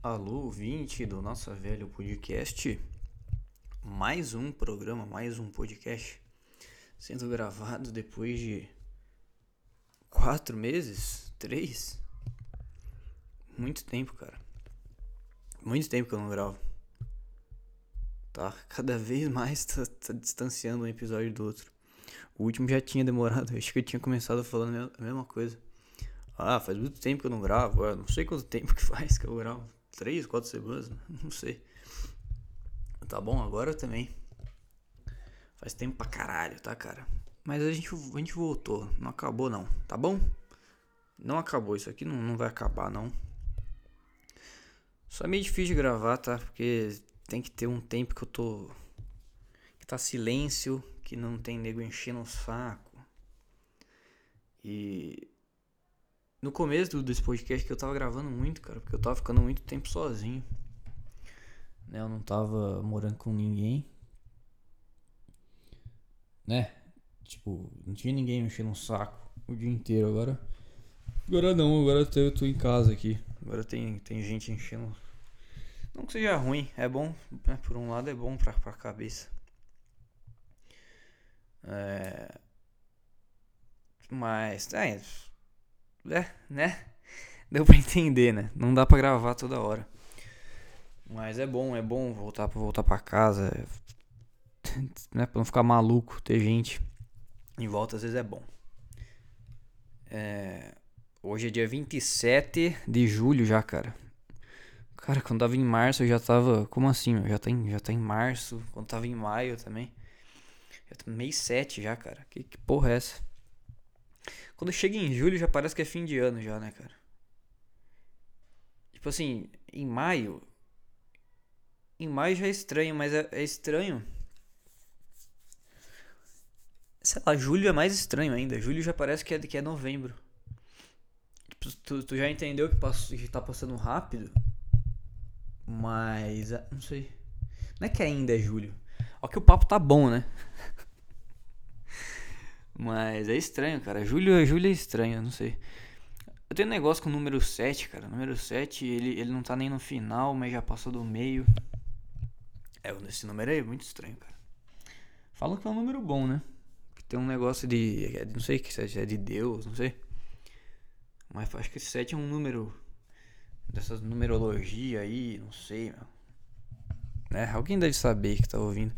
Alô, ouvinte do Nossa Velho Podcast. Mais um programa, mais um podcast sendo gravado depois de quatro meses? Três? Muito tempo, cara. Muito tempo que eu não gravo. Tá? Cada vez mais tá, tá distanciando um episódio do outro. O último já tinha demorado, acho que eu tinha começado falando a mesma coisa. Ah, faz muito tempo que eu não gravo. Eu não sei quanto tempo que faz que eu gravo. Três, quatro semanas? Não sei. Tá bom, agora também. Faz tempo pra caralho, tá, cara? Mas a gente, a gente voltou. Não acabou, não. Tá bom? Não acabou. Isso aqui não, não vai acabar, não. Só é meio difícil de gravar, tá? Porque tem que ter um tempo que eu tô. Que tá silêncio, que não tem nego enchendo o saco. E no começo desse podcast que eu tava gravando muito, cara, porque eu tava ficando muito tempo sozinho. Né, eu não tava morando com ninguém. Né? Tipo, não tinha ninguém mexendo no saco o dia inteiro. Agora. Agora não, agora eu tô em casa aqui. Agora tem, tem gente enchendo. Não que seja ruim, é bom. Né? Por um lado é bom pra, pra cabeça. É. Mas. É, é, né? Deu pra entender, né? Não dá pra gravar toda hora. Mas é bom, é bom voltar pra voltar casa. Né? Pra não ficar maluco, ter gente em volta às vezes é bom. É, hoje é dia 27 de julho já, cara. Cara, quando tava em março eu já tava. Como assim? Já tá em, já tá em março. Quando tava em maio também. Já tá mês 7 já, cara. Que, que porra é essa? Quando chega em julho já parece que é fim de ano já, né, cara? Tipo assim, em maio. Em maio já é estranho, mas é, é estranho. Sei lá, julho é mais estranho ainda. Julho já parece que é, que é novembro. Tipo, tu, tu já entendeu que, passo, que tá passando rápido? Mas. Ah, não sei. Não é que ainda é julho. Ó que o papo tá bom, né? Mas é estranho, cara. Julho, julho é estranho, não sei. Eu tenho um negócio com o número 7, cara. O número 7, ele, ele não tá nem no final, mas já passou do meio. É, esse número aí é muito estranho, cara. Falam que é um número bom, né? Que tem um negócio de. É, não sei que é de Deus, não sei. Mas acho que esse 7 é um número. Dessas numerologia aí, não sei, meu. Né? Alguém deve saber que tá ouvindo.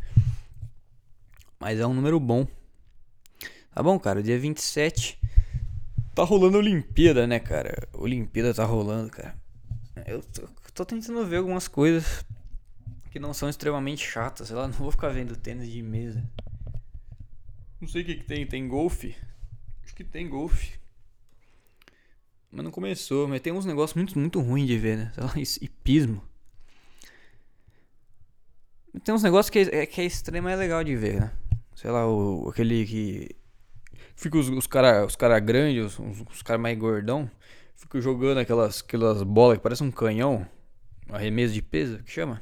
Mas é um número bom. Tá bom, cara, dia 27 tá rolando a Olimpíada, né, cara? Olimpíada tá rolando, cara. Eu tô, tô, tentando ver algumas coisas que não são extremamente chatas. Sei lá, não vou ficar vendo tênis de mesa. Não sei o que, que tem. Tem golfe? Acho que tem golfe. Mas não começou. Mas tem uns negócios muito, muito ruins de ver, né? Sei lá, hipismo. Tem uns negócios que é, que é extremo é legal de ver, né? Sei lá, o, aquele que Fica os, os caras os cara grandes, os, os caras mais gordão, ficam jogando aquelas, aquelas bolas que parecem um canhão, arremesso de peso, que chama.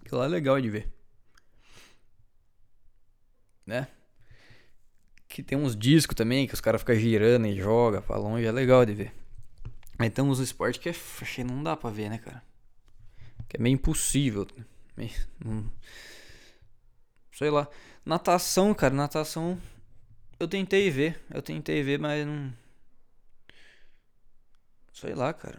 Aquilo lá é legal de ver. Né? Que tem uns discos também que os caras ficam girando e joga pra longe, é legal de ver. Mas tem uns esportes que é, não dá pra ver, né, cara? Que é meio impossível. Meio, não... Sei lá. Natação, cara, natação eu tentei ver, eu tentei ver, mas não. Sei lá, cara.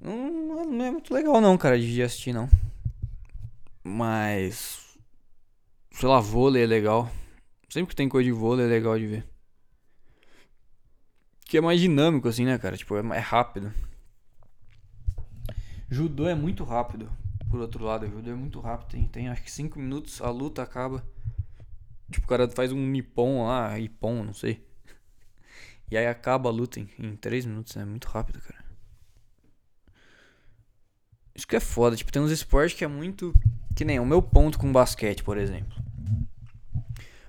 Não, não é muito legal não, cara, de assistir não. Mas. Sei lá, vôlei é legal. Sempre que tem coisa de vôlei é legal de ver. Que é mais dinâmico, assim, né, cara? Tipo, é mais rápido. Judô é muito rápido. Por outro lado, judô é muito rápido. Tem, tem acho que 5 minutos, a luta acaba. Tipo, o cara faz um nippon lá, ippon, não sei. E aí acaba a luta em 3 minutos, é muito rápido, cara. Isso que é foda, tipo, tem uns esportes que é muito. Que nem o meu ponto com basquete, por exemplo.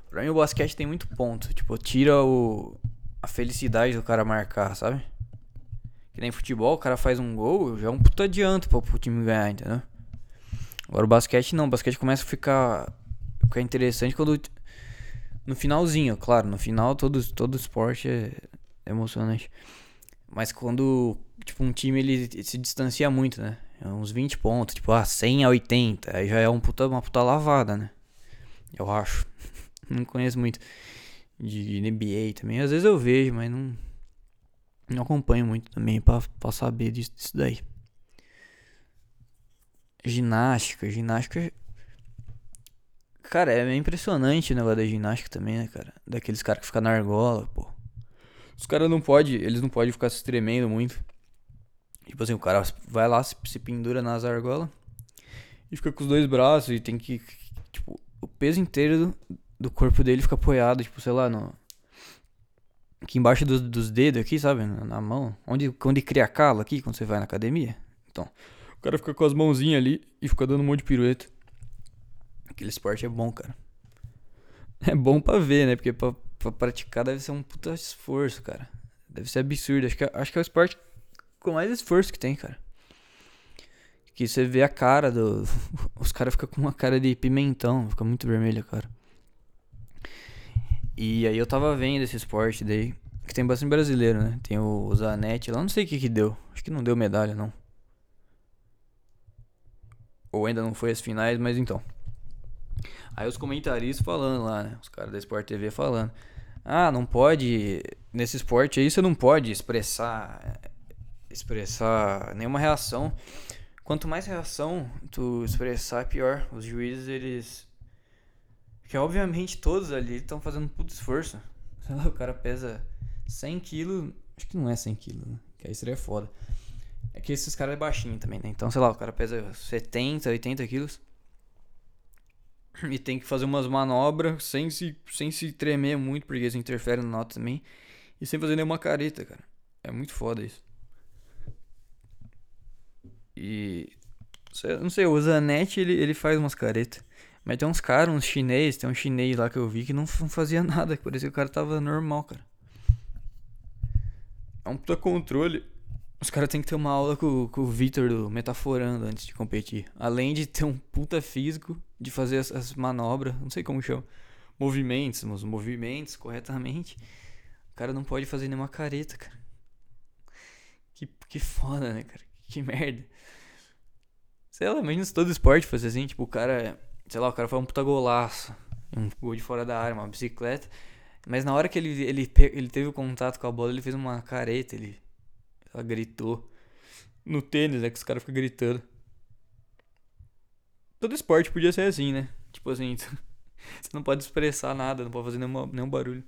Pra mim o basquete tem muito ponto. Tipo, tira o. a felicidade do cara marcar, sabe? Que nem futebol, o cara faz um gol, já é um puta adianto pro, pro time ganhar, entendeu? Agora o basquete não, o basquete começa a ficar. Ficar interessante quando no finalzinho, claro, no final todo, todo esporte é emocionante. Mas quando, tipo, um time ele se distancia muito, né? É uns 20 pontos, tipo, ah, 100 a 80. Aí já é um puta, uma puta lavada, né? Eu acho. não conheço muito de NBA também. Às vezes eu vejo, mas não, não acompanho muito também pra, pra saber disso, disso daí. Ginástica, ginástica. Cara, é impressionante o negócio da ginástica também, né, cara? Daqueles caras que ficam na argola, pô. Os caras não podem, eles não podem ficar se tremendo muito. Tipo assim, o cara vai lá, se, pendura nas argolas e fica com os dois braços e tem que. Tipo, o peso inteiro do, do corpo dele fica apoiado, tipo, sei lá, no. Aqui embaixo dos, dos dedos, aqui, sabe? Na, na, mão. Onde, onde cria calo aqui, quando você vai na academia. Então, o cara fica com as mãozinhas ali e fica dando um monte de pirueta. Aquele esporte é bom, cara. É bom pra ver, né? Porque pra, pra praticar deve ser um puta esforço, cara. Deve ser absurdo. Acho que, é, acho que é o esporte com mais esforço que tem, cara. Que você vê a cara do. Os caras ficam com uma cara de pimentão, fica muito vermelho, cara. E aí eu tava vendo esse esporte daí. Que tem bastante brasileiro, né? Tem o Zanetti lá, não sei o que que deu. Acho que não deu medalha, não. Ou ainda não foi as finais, mas então. Aí os comentaristas falando lá, né? Os caras da Sport TV falando. Ah, não pode. Nesse esporte aí você não pode expressar. Expressar nenhuma reação. Quanto mais reação tu expressar, pior. Os juízes, eles. Porque obviamente todos ali estão fazendo puto esforço. Sei lá, o cara pesa 100 quilos. Acho que não é 100 quilos, né? Que aí seria foda. É que esses caras é baixinho também, né? Então, sei lá, o cara pesa 70, 80 quilos. E tem que fazer umas manobras sem se, sem se tremer muito, porque isso interfere na nota também. E sem fazer nenhuma careta, cara. É muito foda isso. E. Não sei, o Zanetti ele, ele faz umas caretas. Mas tem uns caras, uns chinês, tem um chinês lá que eu vi que não, fazia nada. Parecia que o cara tava normal, cara. É um puta controle. Os caras têm que ter uma aula com, com o Victor do Metaforando antes de competir. Além de ter um puta físico, de fazer as, as manobras, não sei como chama. Movimentos, os movimentos corretamente. O cara não pode fazer nenhuma careta, cara. Que, que foda, né, cara? Que merda. Sei lá, imagina se todo esporte fosse assim, tipo, o cara. Sei lá, o cara foi um puta golaço. Um gol de fora da área, uma bicicleta. Mas na hora que ele, ele, ele teve o contato com a bola, ele fez uma careta, ele ela gritou. No tênis, é que os caras ficam gritando. Todo esporte podia ser assim, né? Tipo assim, você não pode expressar nada, não pode fazer nenhuma, nenhum barulho.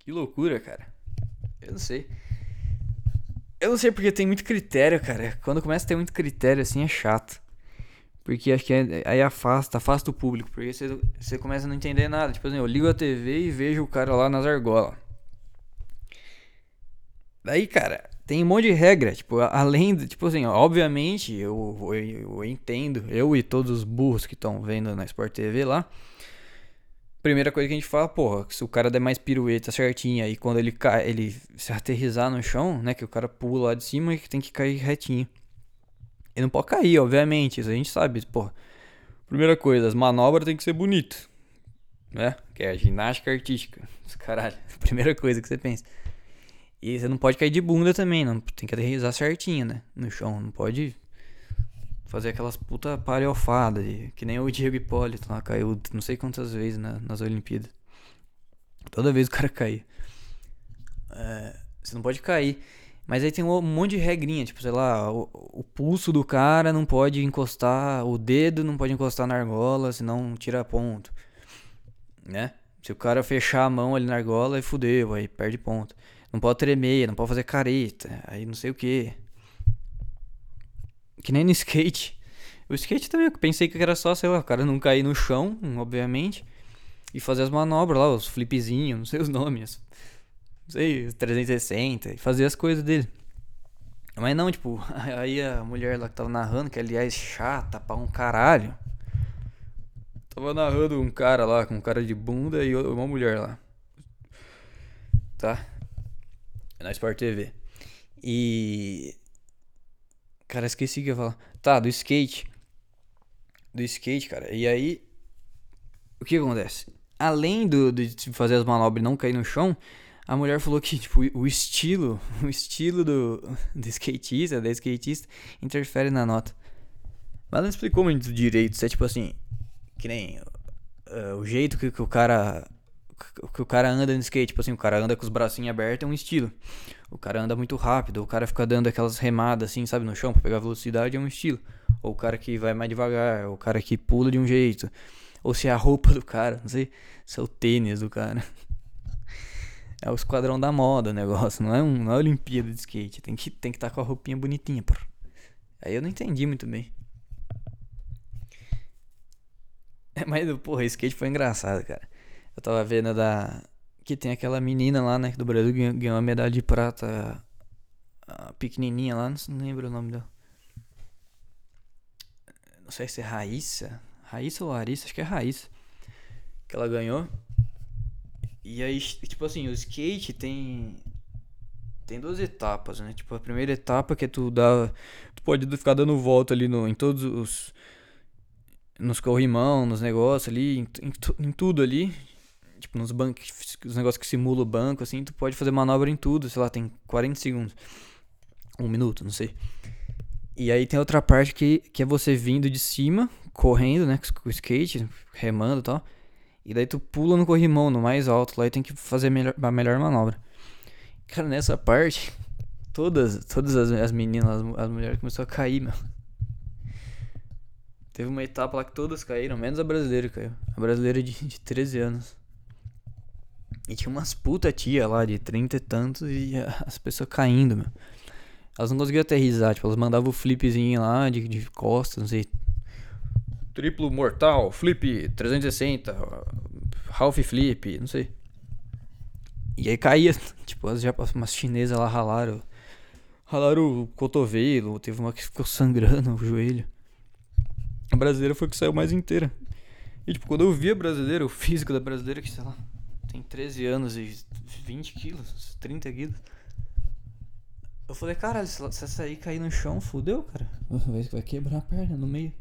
Que loucura, cara. Eu não sei. Eu não sei porque tem muito critério, cara. Quando começa a ter muito critério assim é chato. Porque acho que é, aí afasta, afasta o público. Porque você, você começa a não entender nada. Tipo assim, eu ligo a TV e vejo o cara lá nas argolas. Daí, cara, tem um monte de regra, tipo, além de, tipo assim, obviamente, eu, eu, eu entendo, eu e todos os burros que estão vendo na Sport TV lá, primeira coisa que a gente fala, porra, se o cara der mais pirueta certinha e quando ele cai, ele se aterrizar no chão, né, que o cara pula lá de cima e que tem que cair retinho. Ele não pode cair, obviamente, isso a gente sabe, porra. Primeira coisa, as manobras tem que ser bonito, né? Que é a ginástica artística. Caralho, primeira coisa que você pensa. E você não pode cair de bunda também, não. Tem que aterrizar certinho, né? No chão. Não pode fazer aquelas puta palhofadas. Que nem o Diego Hipólito lá caiu não sei quantas vezes na, nas Olimpíadas. Toda vez o cara caía. É, você não pode cair. Mas aí tem um monte de regrinha, tipo, sei lá, o, o, pulso do cara não pode encostar, o dedo não pode encostar na argola, senão tira ponto. Né? Se o cara fechar a mão ali na argola, aí fudeu, aí perde ponto. Não pode tremer, não pode fazer careta, aí não sei o que. Que nem no skate. O skate também, eu pensei que era só, sei lá, o cara não cair no chão, obviamente, e fazer as manobras lá, os flipzinhos, não sei os nomes. Não sei, 360, e fazer as coisas dele. Mas não, tipo, aí a mulher lá que tava narrando, que aliás chata pra um caralho. Tava narrando um cara lá com um cara de bunda e uma mulher lá. Tá? Na Sport TV. E. Cara, esqueci o que eu ia falar. Tá, do skate. Do skate, cara. E aí. O que acontece? Além do, de fazer as manobras e não cair no chão, A mulher falou que, tipo, o estilo, o estilo do, do skatista, da skatista, interfere na nota. Mas não explicou muito direito. Se é tipo assim, que nem uh, o jeito que, que o cara que o cara anda no skate, tipo assim, o cara anda com os bracinhos abertos é um estilo. O cara anda muito rápido, o cara fica dando aquelas remadas assim, sabe, no chão pra pegar velocidade é um estilo. Ou o cara que vai mais devagar, ou o cara que pula de um jeito. Ou se é a roupa do cara, não sei, se é o tênis do cara. É o esquadrão da moda o negócio, não é, um, não é Olimpíada de skate. Tem que tem que estar tá com a roupinha bonitinha, pô. Aí eu não entendi muito bem. Mas, porra, skate foi engraçado, cara. Eu tava vendo da. Que tem aquela menina lá, né? Do Brasil ganhou, ganhou uma medalha de prata. A pequenininha lá, não lembro o nome dela. Não sei se é Raíssa. Raíssa ou Larissa, acho que é Raíssa. Que ela ganhou. E aí, tipo assim, o skate tem. Tem duas etapas, né? Tipo, a primeira etapa que é tu dá. Tu pode ficar dando volta ali no, em todos os. Nos corrimão, nos negócios ali, em, em, em tudo ali. Tipo, nos bancos. Os negócios que simulam o banco, assim, tu pode fazer manobra em tudo, sei lá, tem 40 segundos. Um minuto, não sei. E aí tem outra parte que, que é você vindo de cima, correndo, né? Com o skate, remando e tal. E daí tu pula no corrimão, no mais alto lá, e tem que fazer a melhor, a melhor manobra. Cara, nessa parte, todas, todas as, as meninas, as, as mulheres começaram a cair, meu. Teve uma etapa lá que todas caíram, menos a brasileira caiu. A brasileira de, de 13 anos. E tinha umas puta tia lá de 30 e tantos e as pessoas caindo, meu. Elas não conseguiam aterrizar, tipo, elas mandavam o flipzinho lá de, de costas, não sei, Triplo mortal, flip 360, half flip, não sei. E aí caía, tipo, as, umas chinesas lá ralaram. Ralaram o cotovelo, teve uma que ficou sangrando o joelho. A brasileira foi que saiu mais inteira. E tipo, quando eu vi a brasileira, o físico da brasileira, que sei lá, tem 13 anos e 20 quilos, 30 quilos. Eu falei, caralho, se essa aí cair no chão, fudeu, cara. Vai quebrar a perna no meio.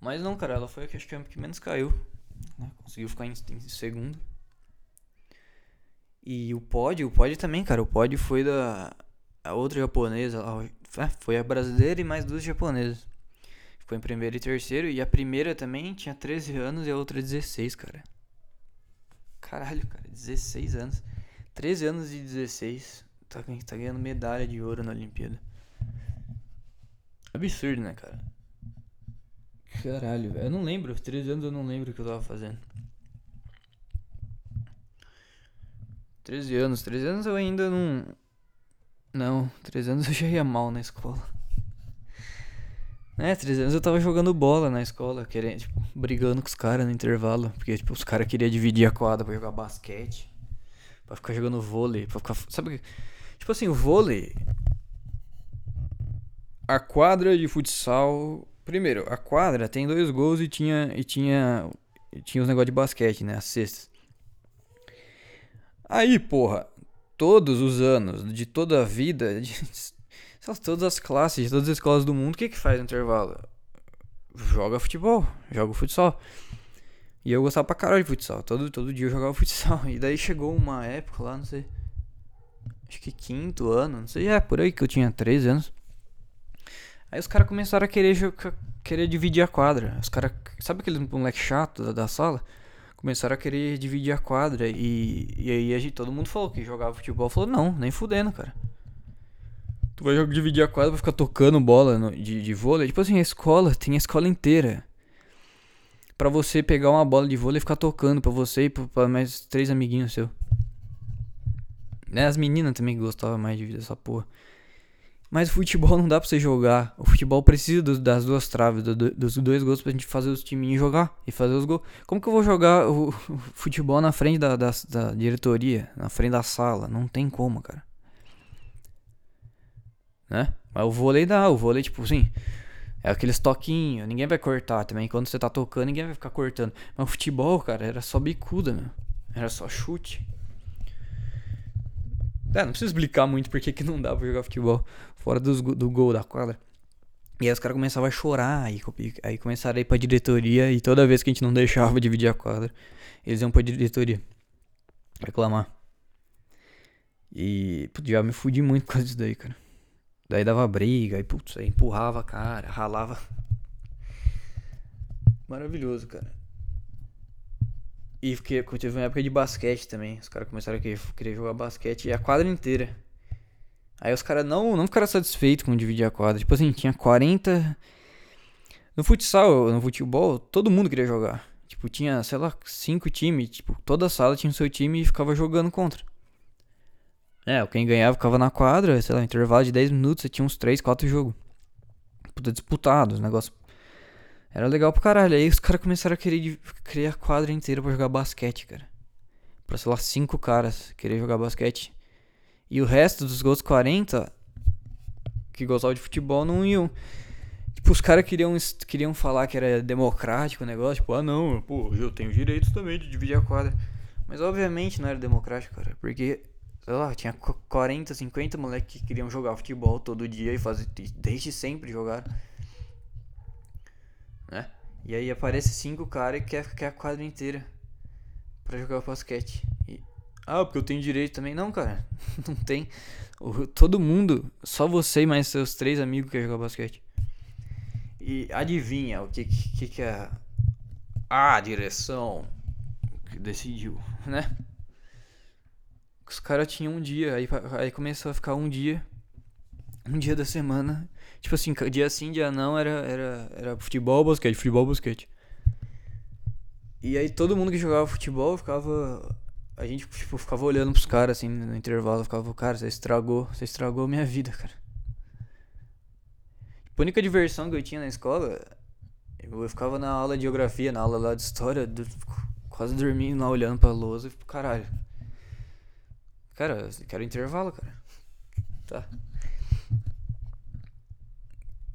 Mas não, cara, ela foi a que acho que, é que menos caiu. Né? Conseguiu ficar em, em, segundo. E o pódio, o pódio também, cara. O pódio foi da outra japonesa. A, foi a brasileira e mais duas japonesas. Ficou em primeiro e terceiro. E a primeira também tinha 13 anos e a outra 16, cara. Caralho, cara, 16 anos. 13 anos e 16. Tá, tá ganhando medalha de ouro na Olimpíada. Absurdo, né, cara? Caralho, eu não lembro. 13 anos eu não lembro o que eu tava fazendo. 13 anos, 13 anos eu ainda não. Não, 13 anos eu já ia mal na escola. É, 13 anos eu tava jogando bola na escola, querendo, tipo, brigando com os caras no intervalo. Porque, tipo, os caras queriam dividir a quadra pra jogar basquete. Pra ficar jogando vôlei. Pra ficar. Sabe Tipo assim, o vôlei. A quadra de futsal Primeiro, a quadra tem dois gols e tinha e tinha e tinha os negócios de basquete, né, as cestas. Aí, porra, todos os anos, de toda a vida, todas as classes, todas as escolas do mundo, o que que faz no intervalo? Joga futebol, joga futsal. E eu gostava pra caralho de futsal. Todo, todo dia eu jogava futsal. E daí chegou uma época lá, não sei. Acho que quinto ano, não sei. É, por aí que eu tinha 13 anos. Aí os caras começaram a querer, querer dividir a quadra. Os caras, sabe aquele moleque chato da, da, sala? Começaram a querer dividir a quadra. E, e aí a gente, todo mundo falou que jogava futebol. Falou, não, nem fudendo, cara. Tu vai dividir a quadra pra ficar tocando bola no, de, de vôlei. Tipo assim, a escola, tem a escola inteira. Pra você pegar uma bola de vôlei e ficar tocando pra você e pra mais três amiguinhos seus. Né, as meninas também gostavam mais de essa porra. Mas futebol não dá pra você jogar. O futebol precisa do, das duas traves, do, dos dois gols pra gente fazer os timinhos jogar e fazer os gols. Como que eu vou jogar o, o futebol na frente da, da, da, diretoria, na frente da sala? Não tem como, cara. Né? Mas o vôlei dá, o vôlei, tipo assim, é aqueles toquinhos, ninguém vai cortar também. Quando você tá tocando, ninguém vai ficar cortando. Mas o futebol, cara, era só bicuda, meu. Era só chute. É, não precisa explicar muito porque que não dá pra jogar futebol fora do, do gol da quadra. E aí os caras começavam a chorar, aí, aí começaram a ir pra diretoria e toda vez que a gente não deixava dividir a quadra, eles iam pra diretoria. reclamar. E, já me fudi muito com isso daí, cara. Daí dava briga, aí, putz, aí empurrava a cara, ralava. Maravilhoso, cara. E fiquei, teve uma época de basquete também. Os caras começaram a querer, querer jogar basquete e a quadra inteira. Aí os caras não, não ficaram satisfeitos com dividir a quadra. Tipo assim, tinha 40. No futsal, no futebol, todo mundo queria jogar. Tipo, tinha, sei lá, cinco times. Tipo, toda sala tinha o seu time e ficava jogando contra. É, quem ganhava ficava na quadra, sei lá, intervalo de 10 minutos, você tinha uns 3, 4 jogos. Puta, disputados, negócio. Era legal pra caralho. Aí os caras começaram a querer criar a quadra inteira pra jogar basquete, cara. Pra, sei lá, cinco caras querer jogar basquete. E o resto dos gols 40 que gostavam de futebol não iam. Tipo, os caras queriam, queriam falar que era democrático o negócio. Tipo, ah não, pô, eu tenho direitos também de dividir a quadra. Mas obviamente não era democrático, cara. Porque, lá, tinha 40, 50 moleques que queriam jogar futebol todo dia e fazer. Desde sempre jogar. Né? E aí aparece cinco caras que quer, quer a quadra inteira pra jogar basquete. E ah, porque eu tenho direito também. Não, cara. Não tem. todo mundo, só você e mais seus três amigos quer jogar basquete. E adivinha o que, que, que é a direção que decidiu, né? Os caras tinham um dia, aí, aí começou a ficar um dia, um dia da semana. Tipo assim, dia sim, dia não, era, era, era futebol, basquete, futebol, basquete. E aí todo mundo que jogava futebol ficava a gente, tipo, ficava olhando pros caras, assim, no intervalo. Ficava, cara, você estragou, você estragou a minha vida, cara. Tipo, a única diversão que eu tinha na escola, eu ficava na aula de geografia, na aula lá de história, quase dormindo lá, olhando pra lousa e caralho. Cara, quero intervalo, cara. Tá.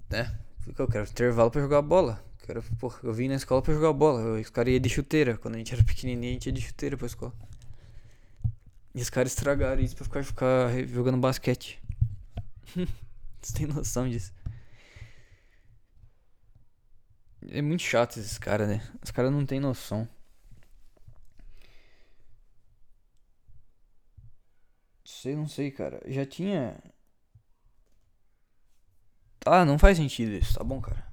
Né? Eu quero intervalo pra jogar bola. Quero, porra, eu vim na escola pra jogar bola. Os caras iam de chuteira. Quando a gente era pequenininho, a gente ia de chuteira pra escola. E os caras estragaram isso pra ficar, ficar jogando basquete. Você tem noção disso? É muito chato esses caras, né? Os caras não tem noção. Sei, não sei, cara. Já tinha. Ah, não faz sentido isso, tá bom, cara?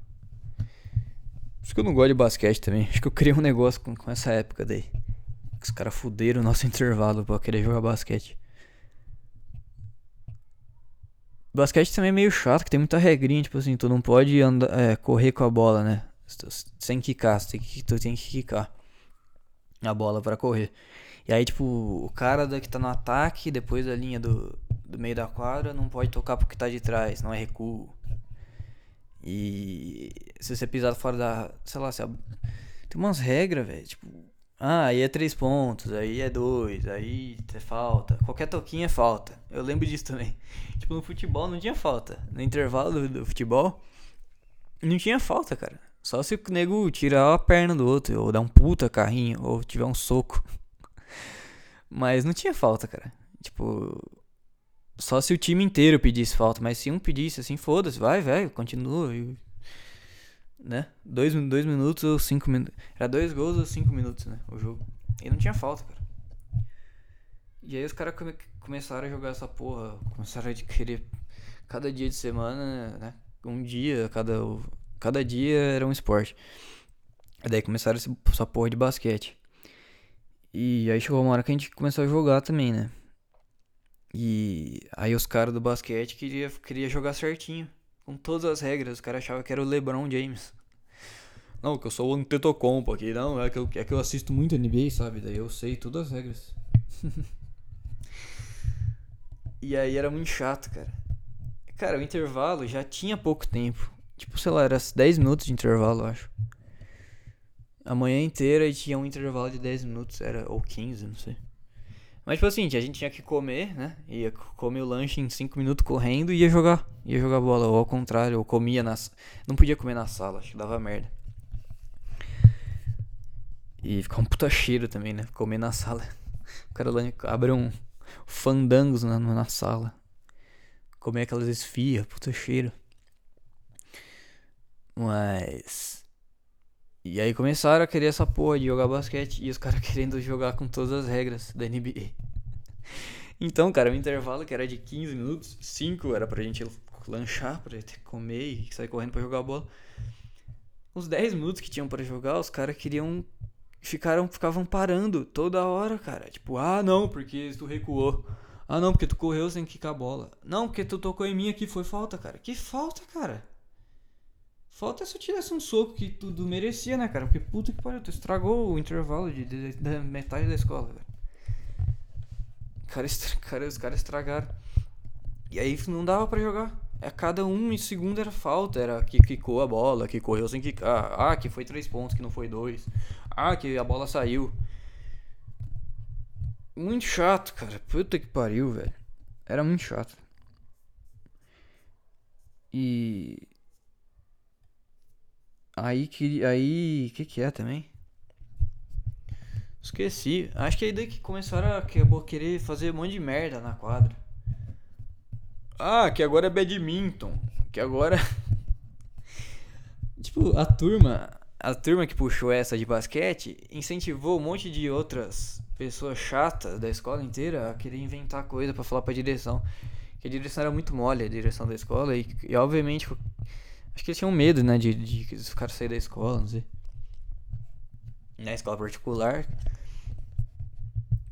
Acho que eu não gosto de basquete também. Acho que eu criei um negócio com, com essa época daí. Os caras fuderam o nosso intervalo pra querer jogar basquete. Basquete também é meio chato, que tem muita regrinha, tipo assim, tu não pode andar, é, correr com a bola, né? Sem quicar, tu tem que, tu tem que quicar a bola para correr. E aí, tipo, o cara que tá no ataque, depois da linha do, do meio da quadra, não pode tocar pro que tá de trás, não é recuo. E se você pisar fora da. Sei lá, se a, tem umas regras, velho. Tipo, ah, aí é três pontos, aí é dois, aí é falta. Qualquer toquinho é falta. Eu lembro disso também. Tipo, no futebol não tinha falta. No intervalo do, do futebol, não tinha falta, cara. Só se o nego tirar a perna do outro, ou dar um puta carrinho, ou tiver um soco. Mas não tinha falta, cara. Tipo, só se o time inteiro pedisse falta. Mas se um pedisse assim, foda-se, vai, velho, continua né? Dois, dois minutos ou cinco minutos. Era dois gols ou cinco minutos, né? O jogo. E não tinha falta, cara. E aí os caras come, começaram a jogar essa porra. Começaram a querer cada dia de semana, né? Um dia, cada, cada dia era um esporte. E daí começaram essa porra de basquete. E aí chegou uma hora que a gente começou a jogar também, né? E aí os caras do basquete queria, queria jogar certinho com todas as regras. Os caras achavam que era o LeBron James. Não, que eu sou o Antetokounmpo aqui. Não, é que, eu, é que eu assisto muito NBA, sabe? Daí eu sei todas as regras. e aí era muito chato, cara. Cara, o intervalo já tinha pouco tempo. Tipo, sei lá, era 10 minutos de intervalo, eu acho. A manhã inteira e tinha um intervalo de 10 minutos, era ou 15, não sei. Mas, tipo assim, a gente tinha que comer, né? Ia comer o lanche em 5 minutos correndo e ia jogar. Ia jogar bola. Ou ao contrário, ou comia na. Não podia comer na sala, acho que dava merda. E ficar um puta cheiro também, né? Comer na sala. O cara lá abre um fandangos na, na sala. Comer aquelas esfias, puta cheiro. Mas. E aí começaram a querer essa porra de jogar basquete e os caras querendo jogar com todas as regras da NBA. Então, cara, o intervalo que era de 15 minutos, 5 era pra gente lanchar, pra gente comer e sair correndo pra jogar bola. Os 10 minutos que tinham para jogar, os caras queriam. Ficaram, ficavam parando toda hora, cara. Tipo, ah, não, porque tu recuou. Ah, não, porque tu correu sem quicar a bola. Não, porque tu tocou em mim aqui, foi falta, cara. Que falta, cara? Falta se eu tivesse um soco que tudo merecia, né, cara? Porque puta que pariu, tu estragou o intervalo de, de, da metade da escola, velho. Cara, cara, os caras estragaram. E aí não dava para jogar. É, cada um em segundo era falta. Era que quicou a bola, que correu sem quicar. Ah, que foi três pontos, que não foi dois. Ah, que a bola saiu. Muito chato, cara. Puta que pariu, velho. Era muito chato. E Aí que. Aí. O que, que é também? Esqueci. Acho que é aí daí que começaram a querer fazer um monte de merda na quadra. Ah, que agora é badminton. Que agora. tipo, a turma. A turma que puxou essa de basquete incentivou um monte de outras pessoas chatas da escola inteira a querer inventar coisa para falar pra direção. Que a direção era muito mole, a direção da escola. E, e obviamente Acho que eles tinham medo, né? De, de, os caras saírem da escola, não sei. Na escola particular.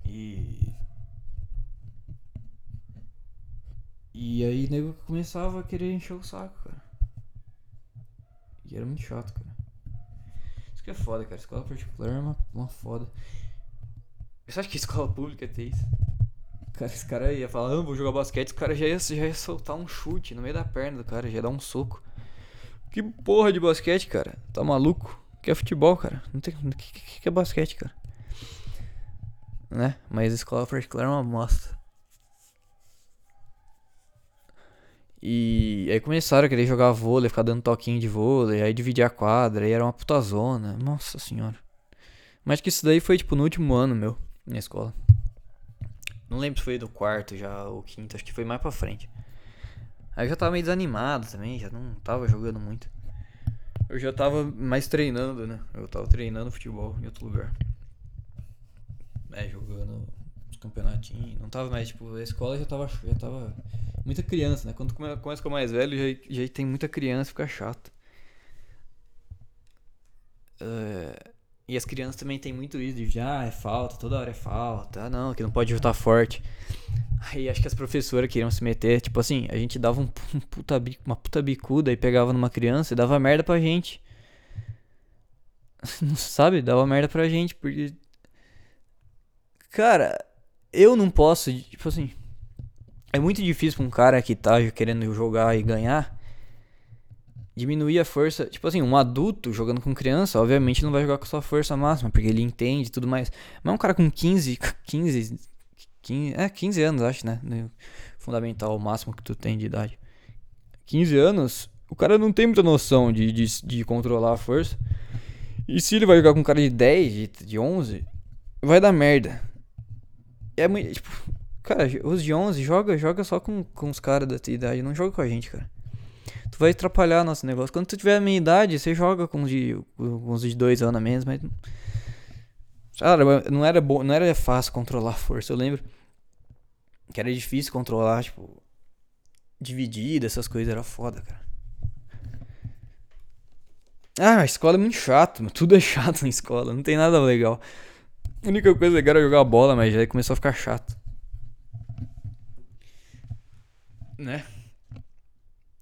E. E aí nego começava a querer encher o saco, cara. E era muito chato, cara. Isso que é foda, cara. Escola particular é uma, uma foda. Você acha que escola pública tem isso? Cara, esse cara ia falar, ah, vou jogar basquete, os cara já ia, já ia soltar um chute no meio da perna do cara, já ia dar um soco. Que porra de basquete, cara? Tá maluco? Que é futebol, cara? Não tem. Que, que, que é basquete, cara? Né? Mas a escola particular é uma bosta. E aí começaram a querer jogar vôlei, ficar dando toquinho de vôlei, aí dividir a quadra, aí era uma puta zona. Nossa senhora. Mas que isso daí foi tipo no último ano meu, na escola. Não lembro se foi do quarto já ou quinto, acho que foi mais pra frente. Aí eu já tava meio desanimado também, já não tava jogando muito. Eu já tava mais treinando, né? Eu tava treinando futebol em outro lugar. É, jogando os campeonatinhos. Não tava mais, tipo, a escola já tava, já tava muita criança, né? Quando começa ficar mais velho, já, já tem muita criança, fica chato. Uh, e as crianças também tem muito isso de, ah, é falta, toda hora é falta. Ah, não, que não pode juntar forte. Aí acho que as professoras queriam se meter, tipo assim, a gente dava um, um puta, uma puta bicuda e pegava numa criança e dava merda pra gente. Sabe? Dava merda pra gente, porque. Cara, eu não posso, tipo assim. É muito difícil pra um cara que tá querendo jogar e ganhar diminuir a força. Tipo assim, um adulto jogando com criança, obviamente não vai jogar com sua força máxima, porque ele entende e tudo mais. Mas um cara com 15, 15, 15, é 15 anos, acho, né? Fundamental, o máximo que tu tem de idade. 15 anos, o cara não tem muita noção de, de, de controlar a força. E se ele vai jogar com um cara de 10, de, de 11, vai dar merda. É muito, tipo, cara, os de 11 joga, joga só com, com os caras da tua idade, não joga com a gente, cara. Tu vai atrapalhar nosso negócio. Quando tu tiver a minha idade, você joga com os de, com os de 2 anos a menos, mas Cara, não era não era fácil controlar a força. Eu lembro que era difícil controlar, tipo, dividida, essas coisas era foda, cara. Ah, a escola é muito chato, tudo é chato na escola, não tem nada legal. A única coisa legal era jogar bola, mas já começou a ficar chato. Né?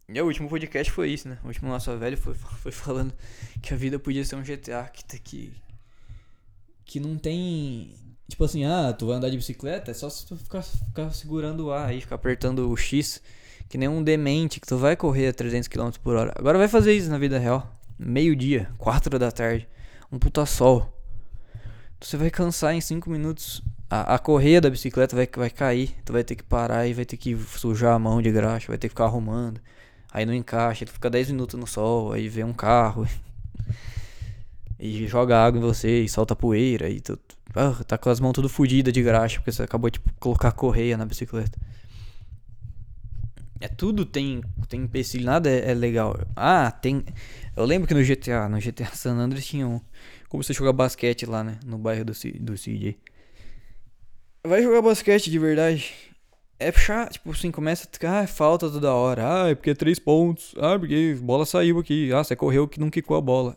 E o último podcast foi isso, né? O último nosso velho foi, foi falando que a vida podia ser um GTA que, que, que não tem. Tipo assim, ah, tu vai andar de bicicleta, é só se tu ficar, ficar segurando o ar aí, ficar apertando o X, que nem um demente, que tu vai correr a 300 km por hora. Agora vai fazer isso na vida real. Meio-dia, 4 da tarde, um puta sol. Você vai cansar em 5 minutos. A, a correia da bicicleta vai, vai cair. Tu vai ter que parar e vai ter que sujar a mão de graxa, vai ter que ficar arrumando. Aí não encaixa, tu fica 10 minutos no sol, aí vem um carro. e joga água em você e solta poeira e tu ah, tá com as mãos tudo fodidas de graxa porque você acabou de colocar correia na bicicleta. É tudo tem tem empecilho, nada é, é, legal. Ah, tem Eu lembro que no GTA, no GTA San Andreas tinha um como você jogar basquete lá, né, no bairro do do CJ. Vai jogar basquete de verdade. É chato, tipo assim, começa a ah, falta toda hora. Ah, é porque é três pontos. Ah, porque bola saiu aqui. Ah, você correu que não quicou a bola.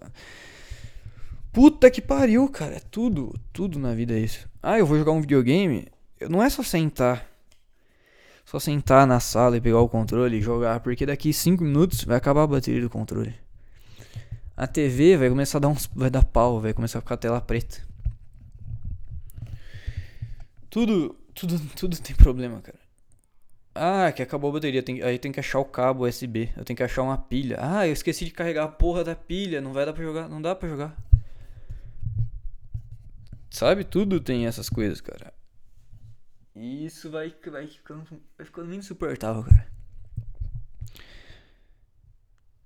Puta que pariu, cara. É tudo, tudo na vida é isso. Ah, eu vou jogar um videogame. Não é só sentar. Só sentar na sala e pegar o controle e jogar. Porque daqui 5 minutos vai acabar a bateria do controle. A TV vai começar a dar uns. Vai dar pau, vai começar a ficar a tela preta. Tudo, tudo, tudo tem problema, cara. Ah, que acabou a bateria. Tem, aí tem que achar o cabo USB. Eu tenho que achar uma pilha. Ah, eu esqueci de carregar a porra da pilha. Não vai dar pra jogar. Não dá pra jogar. Sabe? Tudo tem essas coisas, cara. E isso vai, vai, ficando, vai ficando insuportável, cara.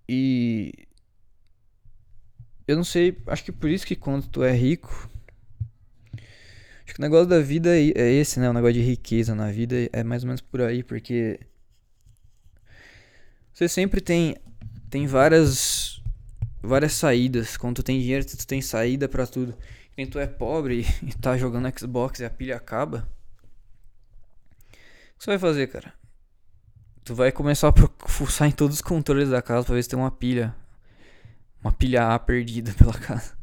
E. Eu não sei. Acho que por isso que quando tu é rico Acho que o negócio da vida é, é esse, né? O negócio de riqueza na vida é mais ou menos por aí, porque você sempre tem tem várias várias saídas. Quando tu tem dinheiro, tu tem saída para tudo. Quem tu é pobre e tá jogando Xbox e a pilha acaba, o que você vai fazer, cara? Tu vai começar a fuçar em todos os controles da casa pra ver se tem uma pilha. Uma pilha A perdida pela casa.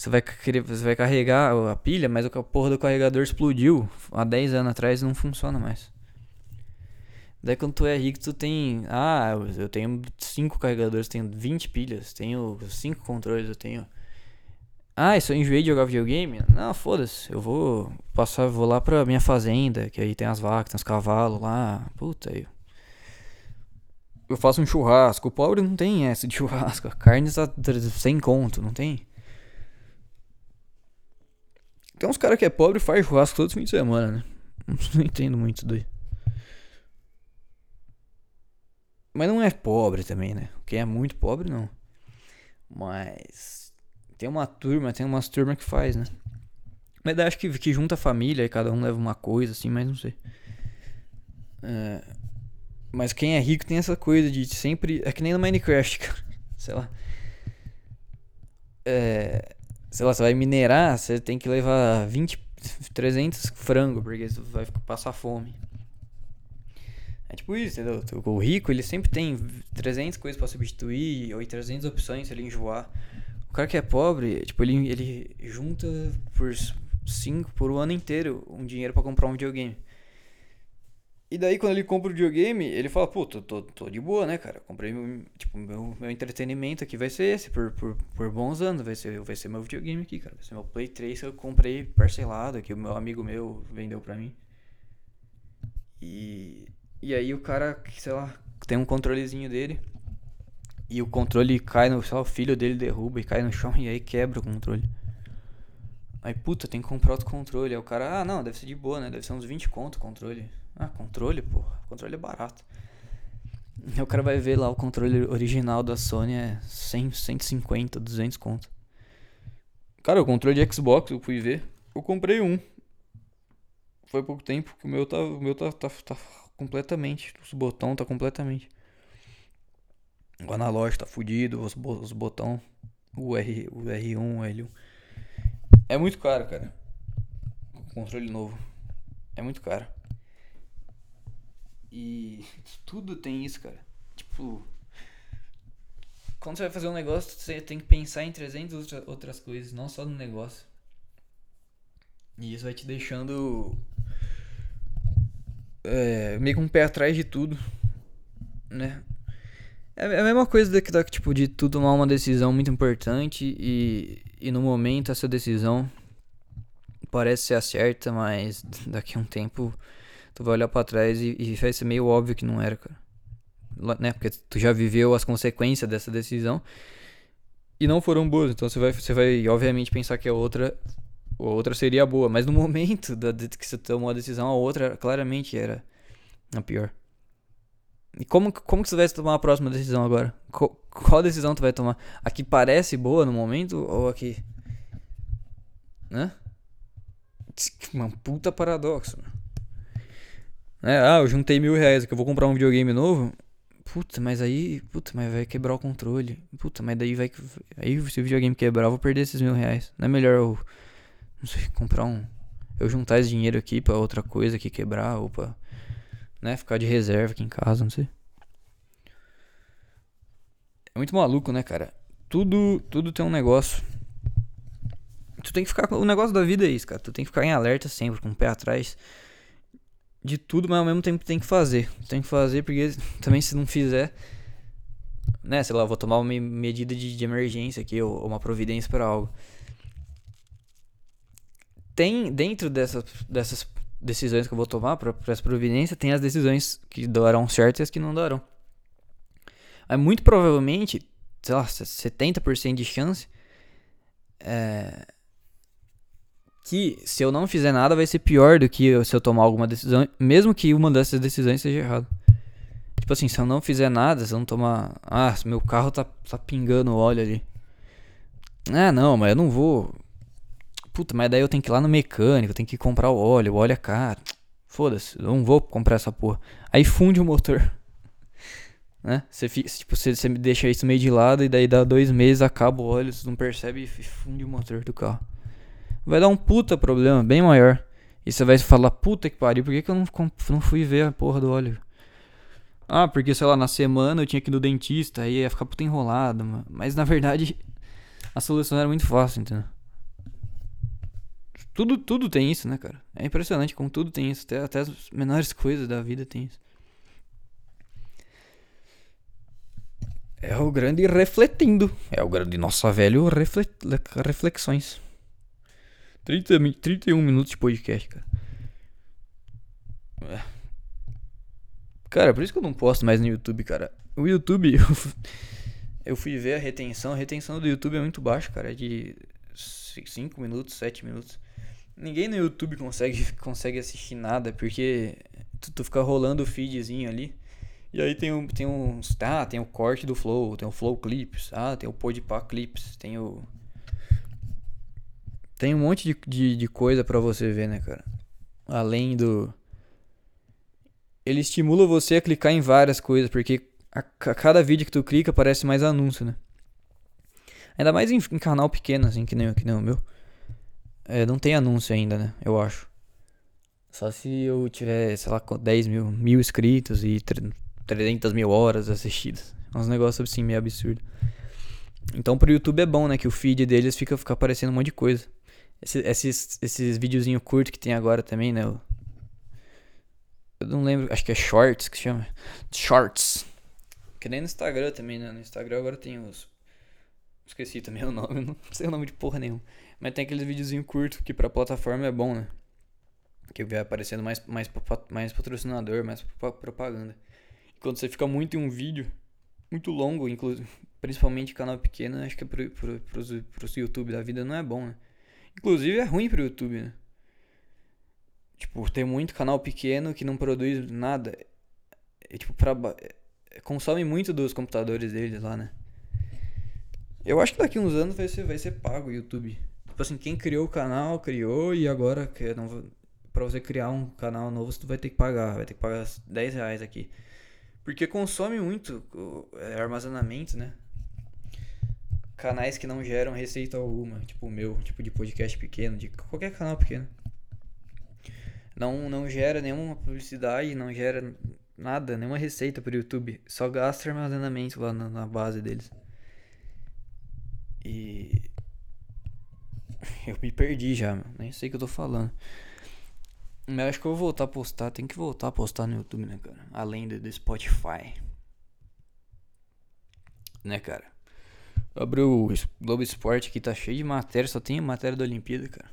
Você vai você vai carregar a pilha, mas a porra do carregador explodiu há 10 anos atrás e não funciona mais. Daí quando tu é rico, tu tem. Ah, eu tenho 5 carregadores, tenho 20 pilhas, tenho 5 controles, eu tenho. Ah, isso eu enjoei de jogar videogame? Não, foda-se. Eu vou passar, vou lá pra minha fazenda, que aí tem as vacas, tem os cavalos lá. Puta aí. Eu faço um churrasco. O pobre não tem essa de churrasco. A carne tá sem conto, não tem? Tem uns caras que é pobre e faz churrasco todo fim de semana, né? Não entendo muito daí. Mas não é pobre também, né? Quem é muito pobre, não. Mas. Tem uma turma, tem umas turmas que faz, né? Mas acho que, que junta a família e cada um leva uma coisa, assim, mas não sei. É, mas quem é rico tem essa coisa de sempre. É que nem no Minecraft, cara. Sei lá. É sei lá, você vai minerar, você tem que levar 20, 300 frango, porque você vai passar fome. É tipo isso, entendeu? O rico, ele sempre tem 300 coisas para substituir, ou 300 opções se ele enjoar. O cara que é pobre, tipo, ele, ele junta por 5, por o ano inteiro, um dinheiro para comprar um videogame. E daí, quando ele compra o videogame, ele fala, pô, tô, tô, tô de boa, né, cara? Comprei meu, tipo, meu, meu entretenimento aqui vai ser esse, por, por, por bons anos. Vai ser, vai ser meu videogame aqui, cara. Vai ser meu Play 3 que eu comprei parcelado, que o meu amigo meu vendeu pra mim. E, e aí o cara, sei lá, tem um controlezinho dele. E o controle cai no chão, o filho dele derruba e cai no chão e aí quebra o controle. Aí, puta, tem que comprar outro controle. Aí o cara, ah, não, deve ser de boa, né? Deve ser uns 20 conto o controle. Ah, controle, porra. Controle é barato. O cara vai ver lá o controle original da Sony é 100, 150, 200 conto. Cara, o controle de Xbox eu fui ver. Eu comprei um. Foi pouco tempo que o meu tá, o meu tá, tá, tá completamente. Os botões tá completamente. O analógico tá fudido, os, os botões. O, R, o R1, o L1. É muito caro, cara. O controle novo. É muito caro. E tudo tem isso, cara. Tipo, quando você vai fazer um negócio, você tem que pensar em 300 outras coisas, não só no negócio. E isso vai te deixando é, meio com um pé atrás de tudo, né? É, é a mesma coisa daqui, daqui, tipo, de tu tomar uma decisão muito importante e, e no momento essa decisão parece ser a certa, mas daqui a um tempo tu vai olhar para trás e, e, vai ser meio óbvio que não era, cara. Né? Porque tu já viveu as consequências dessa decisão e não foram boas. Então você vai, você vai obviamente pensar que a outra, a outra seria boa. Mas no momento da, que você tomou a decisão, a outra claramente era a pior. E como, como que você vai tomar a próxima decisão agora? Qual, qual decisão tu vai tomar? A que parece boa no momento ou a que. Né? Uma puta paradoxo. É, ah, eu juntei mil reais que eu vou comprar um videogame novo. Puta, mas aí. Puta, mas vai quebrar o controle. Puta, mas daí vai. Aí se o videogame quebrar, eu vou perder esses mil reais. Não é melhor eu. Não sei, comprar um. Eu juntar esse dinheiro aqui pra outra coisa que quebrar ou pra. Né, ficar de reserva aqui em casa, não sei. É muito maluco, né, cara? Tudo, tudo tem um negócio. Tu tem que ficar. O negócio da vida é isso, cara. Tu tem que ficar em alerta sempre, com o pé atrás de tudo, mas ao mesmo tempo tem que fazer. Tem que fazer porque também se não fizer, né, sei lá, vou tomar uma medida de, de emergência aqui ou, ou uma providência para algo. Tem dentro dessas, dessas decisões que eu vou tomar para essa providência, tem as decisões que darão certo e as que não darão. Aí muito provavelmente, sei lá, 70% de chance é, que se eu não fizer nada vai ser pior do que se eu tomar alguma decisão, mesmo que uma dessas decisões seja errada. Tipo assim, se eu não fizer nada, se eu não tomar. Ah, meu carro tá, tá pingando óleo ali. Ah, não, mas eu não vou. Puta, mas daí eu tenho que ir lá no mecânico, tenho que comprar o óleo, o óleo é caro. Foda-se, eu não vou comprar essa porra. Aí funde o motor. Né? Você, tipo, você, você deixa isso meio de lado e daí dá dois meses, acaba o óleo, você não percebe e funde o motor do carro vai dar um puta problema bem maior. E você vai falar, puta que pariu, por que, que eu não, não fui ver a porra do óleo? Ah, porque, sei lá, na semana eu tinha que ir no dentista, aí ia ficar puta enrolado. Mano. Mas na verdade, a solução era muito fácil, entendeu? Tudo, tudo tem isso, né, cara? É impressionante como tudo tem isso. Até, até as menores coisas da vida tem isso. É o grande refletindo. É o grande nossa velho reflet, reflexões. 30, 31 minutos de podcast, cara. É. Cara, por isso que eu não posto mais no YouTube, cara. O YouTube, eu fui ver a retenção. A retenção do YouTube é muito baixa, cara. É de 5 minutos, 7 minutos. Ninguém no YouTube consegue, consegue assistir nada, porque tu, tu fica rolando o feedzinho ali. E aí tem, um, tem uns. Tá, tem o corte do Flow, tem o Flow Clips, ah, tem o Podpah Clips, tem o tem um monte de, de, de coisa para você ver, né, cara? Além do. Ele estimula você a clicar em várias coisas, porque a, a cada vídeo que tu clica aparece mais anúncio, né? Ainda mais em, em canal pequeno, assim, que nem, que nem o meu. É, não tem anúncio ainda, né? Eu acho. Só se eu tiver, sei lá, 10 mil, mil inscritos e 300 mil horas assistidas. Uns negócios assim meio absurdo. Então pro YouTube é bom, né? Que o feed deles fica, fica aparecendo um monte de coisa. Esse, esses, esses videozinhos curtos que tem agora também, né? Eu não lembro, acho que é Shorts que chama. Shorts. Que nem no Instagram também, né? No Instagram agora tem os. Esqueci também o nome, não sei o nome de porra nenhuma. Mas tem aqueles videozinhos curtos que pra plataforma é bom, né? Que vai aparecendo mais, mais, mais patrocinador, mais propaganda. E quando você fica muito em um vídeo, muito longo, inclusive, principalmente canal pequeno, acho que pro, pro, pros, pros YouTube da vida não é bom, né? Inclusive é ruim pro YouTube, né? Tipo, tem muito canal pequeno que não produz nada. É, tipo, pra, é, consome muito dos computadores deles lá, né? Eu acho que daqui uns anos vai ser, vai ser pago o YouTube. Tipo assim, quem criou o canal, criou e agora que não, pra você criar um canal novo, você vai ter que pagar. Vai ter que pagar 10 reais aqui. Porque consome muito é, armazenamento, né? Canais que não geram receita alguma, tipo o meu, tipo de podcast pequeno, de qualquer canal pequeno. Não, não gera nenhuma publicidade, não gera nada, nenhuma receita pro YouTube. Só gasta armazenamento lá na, na base deles. E. Eu me perdi já. Nem sei o que eu tô falando. Mas acho que eu vou voltar a postar. Tem que voltar a postar no YouTube, né, cara? Além do Spotify. Né, cara? Abre o Globo Esporte aqui, tá cheio de matéria, só tem matéria da Olimpíada, cara.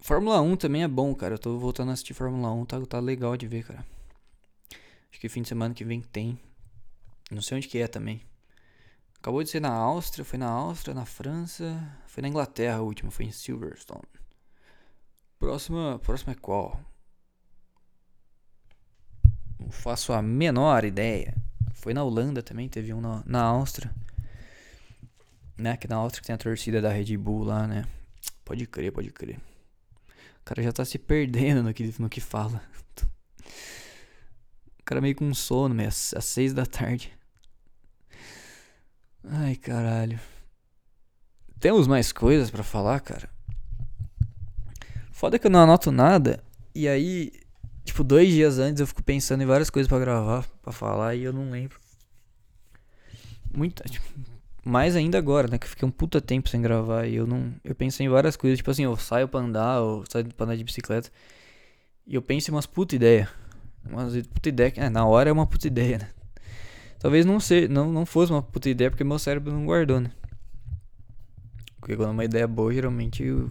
Fórmula 1 também é bom, cara. Eu tô voltando a assistir Fórmula 1, tá, tá legal de ver, cara. Acho que fim de semana que vem tem. Não sei onde que é também. Acabou de ser na Áustria, foi na Áustria, na França, foi na Inglaterra a última, foi em Silverstone. Próxima, próxima é qual? Não faço a menor ideia. Foi na Holanda também, teve um na, na Áustria. Né? Que na Áustria tem a torcida da Red Bull lá, né? Pode crer, pode crer. cara já tá se perdendo no que, no que fala. O cara meio com sono, meio às, às seis da tarde. Ai, caralho. Temos mais coisas para falar, cara? Foda que eu não anoto nada. E aí, tipo, dois dias antes eu fico pensando em várias coisas para gravar, para falar, e eu não lembro. Muita, tipo, mais ainda agora, né? Que eu fiquei um puta tempo sem gravar e eu não. Eu pensei em várias coisas, tipo assim, eu saio pra andar, ou saio pra andar de bicicleta. E eu penso em umas puta ideia. Umas puta ideia. É, na hora é uma puta ideia, né? Talvez não, ser, não, não fosse uma puta ideia porque meu cérebro não guardou, né? Porque quando é uma ideia boa, geralmente o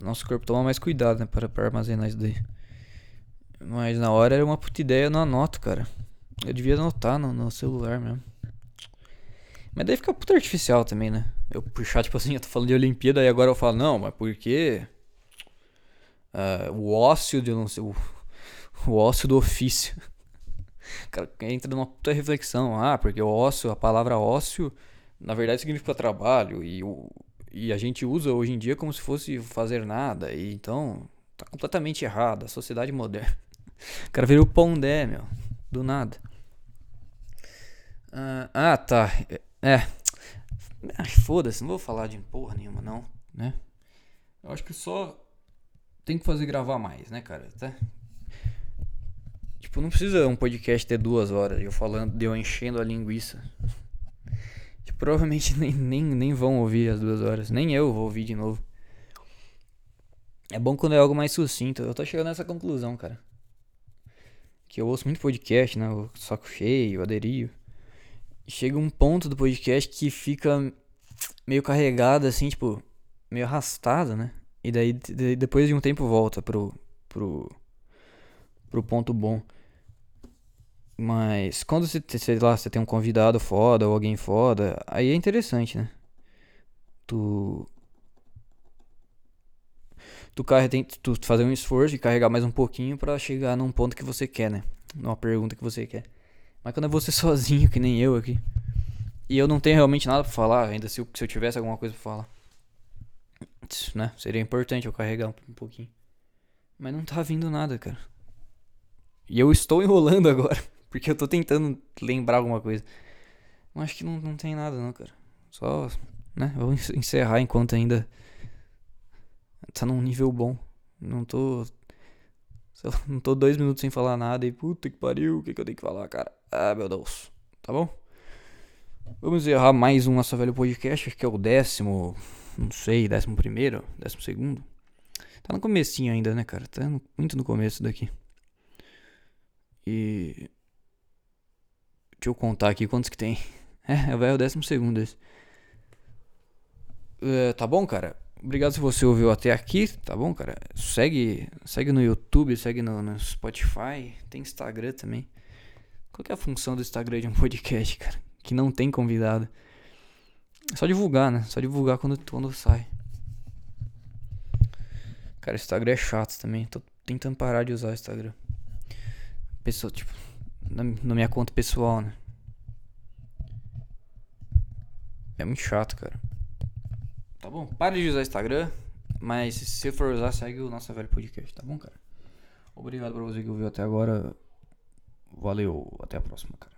nosso corpo toma mais cuidado, né? Para, para armazenar isso daí. Mas na hora era uma puta ideia, eu não anoto, cara. Eu devia anotar no, no celular mesmo. Mas daí fica puta artificial também, né? Eu puxar, tipo assim, eu tô falando de Olimpíada e agora eu falo, não, mas por quê? Uh, o ócio de não sei, o, o ócio do ofício. cara entra numa puta reflexão. Ah, porque o ócio, a palavra ócio, na verdade significa trabalho. E, e a gente usa hoje em dia como se fosse fazer nada. E então, tá completamente errado. A sociedade moderna. O cara virou pondé, meu. Do nada. Uh, ah, tá. É. Ah, Foda-se, não vou falar de porra nenhuma, não, né? Eu acho que só tem que fazer gravar mais, né, cara? Tá? Tipo, não precisa um podcast ter duas horas eu falando, eu enchendo a linguiça. Tipo, provavelmente nem, nem, nem vão ouvir as duas horas. Nem eu vou ouvir de novo. É bom quando é algo mais sucinto. Eu tô chegando nessa conclusão, cara. Que eu ouço muito podcast, né? O Saco Cheio, o Aderio. Chega um ponto do podcast que fica meio carregado, assim, tipo, meio arrastado, né? E daí, depois de um tempo, volta pro, pro, pro ponto bom. Mas quando você, sei lá, você tem um convidado foda ou alguém foda, aí é interessante, né? Tu. Tu, carre, tem, tu fazer um esforço e carregar mais um pouquinho para chegar num ponto que você quer, né? Numa pergunta que você quer. Mas quando é você sozinho, que nem eu aqui. E eu não tenho realmente nada pra falar, ainda se eu, se eu tivesse alguma coisa pra falar. Né? Seria importante eu carregar um, um pouquinho. Mas não tá vindo nada, cara. E eu estou enrolando agora. Porque eu tô tentando lembrar alguma coisa. Mas acho que não, não tem nada não, cara. Só, né? Vou encerrar enquanto ainda tá num nível bom. Não tô. Lá, não tô dois minutos sem falar nada e puta que pariu, o que, que eu tenho que falar, cara? Ah, meu Deus. Tá bom? Vamos encerrar mais um Nossa Velho Podcast, acho que é o décimo. Não sei, décimo primeiro, décimo segundo. Tá no comecinho ainda, né, cara? Tá no, muito no começo daqui. E Deixa eu contar aqui quantos que tem. É, vai o décimo segundo esse. É, tá bom, cara? Obrigado se você ouviu até aqui, tá bom, cara? Segue, segue no YouTube, segue no, no Spotify, tem Instagram também. Qual é a função do Instagram de um podcast, cara? Que não tem convidado. É só divulgar, né? Só divulgar quando, quando sai. Cara, o Instagram é chato também. Tô tentando parar de usar o Instagram. Pessoa, tipo, na, na minha conta pessoal, né? É muito chato, cara. Tá bom? Pare de usar Instagram. Mas se você for usar, segue o nosso velho podcast, tá bom, cara? Obrigado pra você que ouviu até agora. Valeu, até a próxima, cara.